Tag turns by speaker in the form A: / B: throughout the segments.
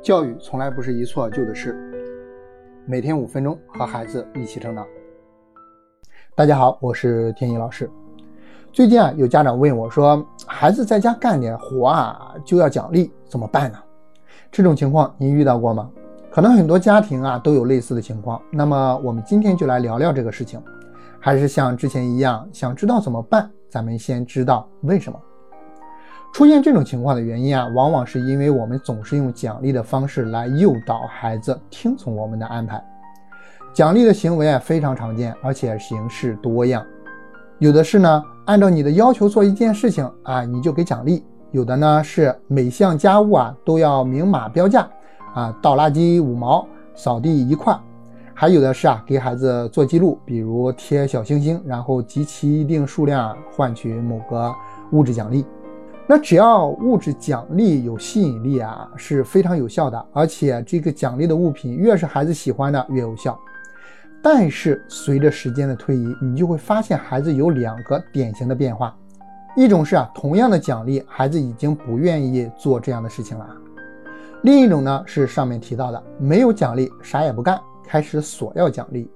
A: 教育从来不是一蹴而就的事，每天五分钟和孩子一起成长。大家好，我是天一老师。最近啊，有家长问我说，孩子在家干点活啊，就要奖励，怎么办呢？这种情况您遇到过吗？可能很多家庭啊都有类似的情况。那么我们今天就来聊聊这个事情。还是像之前一样，想知道怎么办，咱们先知道为什么。出现这种情况的原因啊，往往是因为我们总是用奖励的方式来诱导孩子听从我们的安排。奖励的行为啊非常常见，而且形式多样。有的是呢，按照你的要求做一件事情啊，你就给奖励；有的呢是每项家务啊都要明码标价啊，倒垃圾五毛，扫地一块；还有的是啊给孩子做记录，比如贴小星星，然后集齐一定数量换取某个物质奖励。那只要物质奖励有吸引力啊，是非常有效的。而且这个奖励的物品越是孩子喜欢的，越有效。但是随着时间的推移，你就会发现孩子有两个典型的变化：一种是啊，同样的奖励，孩子已经不愿意做这样的事情了；另一种呢是上面提到的，没有奖励，啥也不干，开始索要奖励。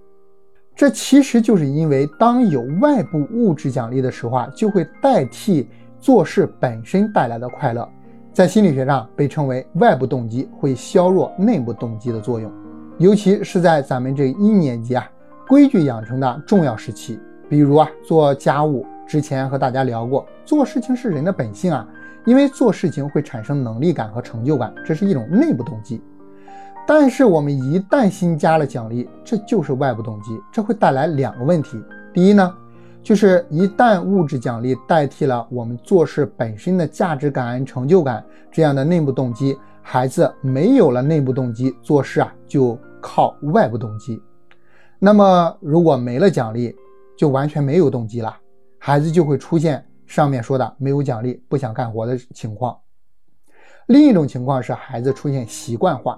A: 这其实就是因为当有外部物质奖励的时候啊，就会代替。做事本身带来的快乐，在心理学上被称为外部动机，会削弱内部动机的作用。尤其是在咱们这一年级啊，规矩养成的重要时期。比如啊，做家务之前和大家聊过，做事情是人的本性啊，因为做事情会产生能力感和成就感，这是一种内部动机。但是我们一旦新加了奖励，这就是外部动机，这会带来两个问题。第一呢？就是一旦物质奖励代替了我们做事本身的价值感、成就感这样的内部动机，孩子没有了内部动机，做事啊就靠外部动机。那么如果没了奖励，就完全没有动机了，孩子就会出现上面说的没有奖励不想干活的情况。另一种情况是孩子出现习惯化，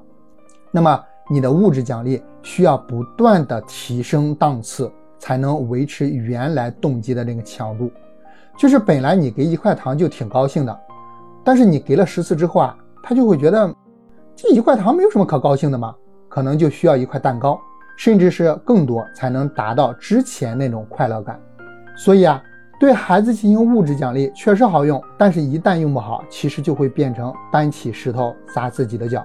A: 那么你的物质奖励需要不断的提升档次。才能维持原来动机的那个强度，就是本来你给一块糖就挺高兴的，但是你给了十次之后啊，他就会觉得这一块糖没有什么可高兴的嘛，可能就需要一块蛋糕，甚至是更多才能达到之前那种快乐感。所以啊，对孩子进行物质奖励确实好用，但是一旦用不好，其实就会变成搬起石头砸自己的脚。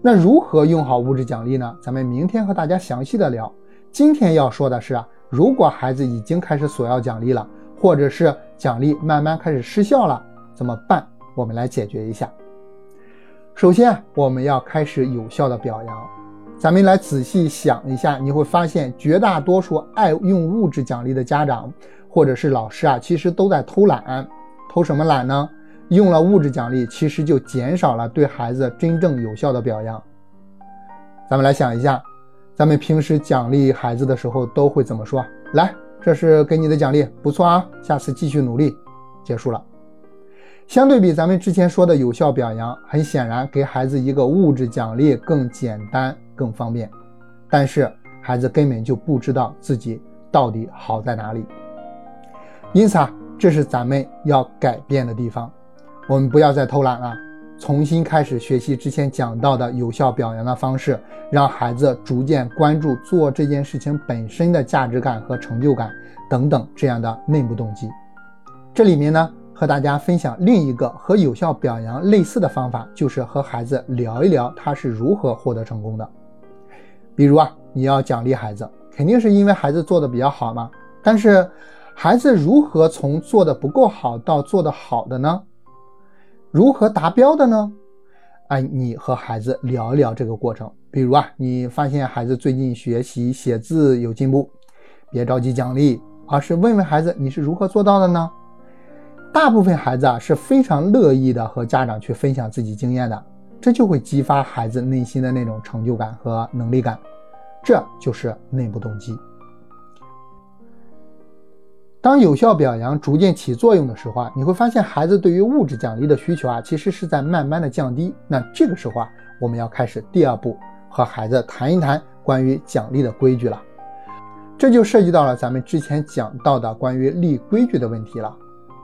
A: 那如何用好物质奖励呢？咱们明天和大家详细的聊。今天要说的是啊，如果孩子已经开始索要奖励了，或者是奖励慢慢开始失效了，怎么办？我们来解决一下。首先，我们要开始有效的表扬。咱们来仔细想一下，你会发现绝大多数爱用物质奖励的家长或者是老师啊，其实都在偷懒。偷什么懒呢？用了物质奖励，其实就减少了对孩子真正有效的表扬。咱们来想一下。咱们平时奖励孩子的时候都会怎么说？来，这是给你的奖励，不错啊，下次继续努力。结束了。相对比咱们之前说的有效表扬，很显然给孩子一个物质奖励更简单、更方便。但是孩子根本就不知道自己到底好在哪里。因此啊，这是咱们要改变的地方。我们不要再偷懒了。重新开始学习之前讲到的有效表扬的方式，让孩子逐渐关注做这件事情本身的价值感和成就感等等这样的内部动机。这里面呢，和大家分享另一个和有效表扬类似的方法，就是和孩子聊一聊他是如何获得成功的。比如啊，你要奖励孩子，肯定是因为孩子做的比较好嘛。但是，孩子如何从做的不够好到做的好的呢？如何达标的呢？哎，你和孩子聊一聊这个过程。比如啊，你发现孩子最近学习写字有进步，别着急奖励，而是问问孩子你是如何做到的呢？大部分孩子啊是非常乐意的和家长去分享自己经验的，这就会激发孩子内心的那种成就感和能力感，这就是内部动机。当有效表扬逐渐起作用的时候啊，你会发现孩子对于物质奖励的需求啊，其实是在慢慢的降低。那这个时候啊，我们要开始第二步，和孩子谈一谈关于奖励的规矩了。这就涉及到了咱们之前讲到的关于立规矩的问题了。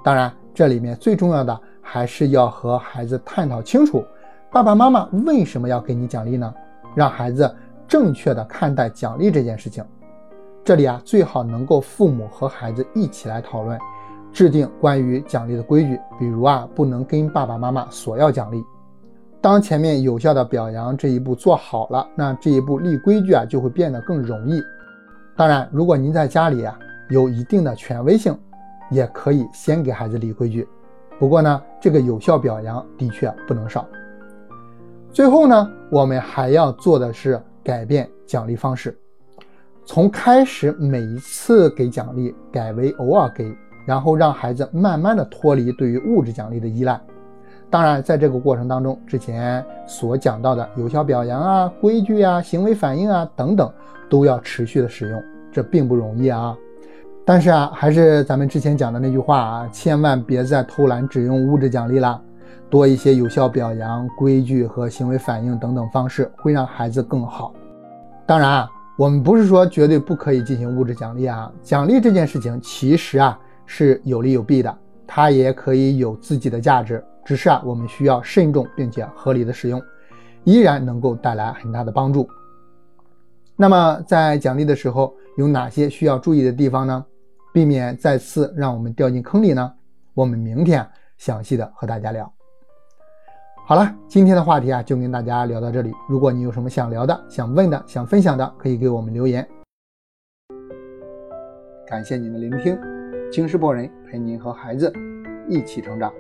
A: 当然，这里面最重要的还是要和孩子探讨清楚，爸爸妈妈为什么要给你奖励呢？让孩子正确的看待奖励这件事情。这里啊，最好能够父母和孩子一起来讨论，制定关于奖励的规矩。比如啊，不能跟爸爸妈妈索要奖励。当前面有效的表扬这一步做好了，那这一步立规矩啊就会变得更容易。当然，如果您在家里啊有一定的权威性，也可以先给孩子立规矩。不过呢，这个有效表扬的确不能少。最后呢，我们还要做的是改变奖励方式。从开始每一次给奖励改为偶尔给，然后让孩子慢慢的脱离对于物质奖励的依赖。当然，在这个过程当中，之前所讲到的有效表扬啊、规矩啊、行为反应啊等等，都要持续的使用，这并不容易啊。但是啊，还是咱们之前讲的那句话啊，千万别再偷懒只用物质奖励了，多一些有效表扬、规矩和行为反应等等方式，会让孩子更好。当然啊。我们不是说绝对不可以进行物质奖励啊，奖励这件事情其实啊是有利有弊的，它也可以有自己的价值，只是啊我们需要慎重并且合理的使用，依然能够带来很大的帮助。那么在奖励的时候有哪些需要注意的地方呢？避免再次让我们掉进坑里呢？我们明天详细的和大家聊。好了，今天的话题啊，就跟大家聊到这里。如果你有什么想聊的、想问的、想分享的，可以给我们留言。感谢您的聆听，京师博人陪您和孩子一起成长。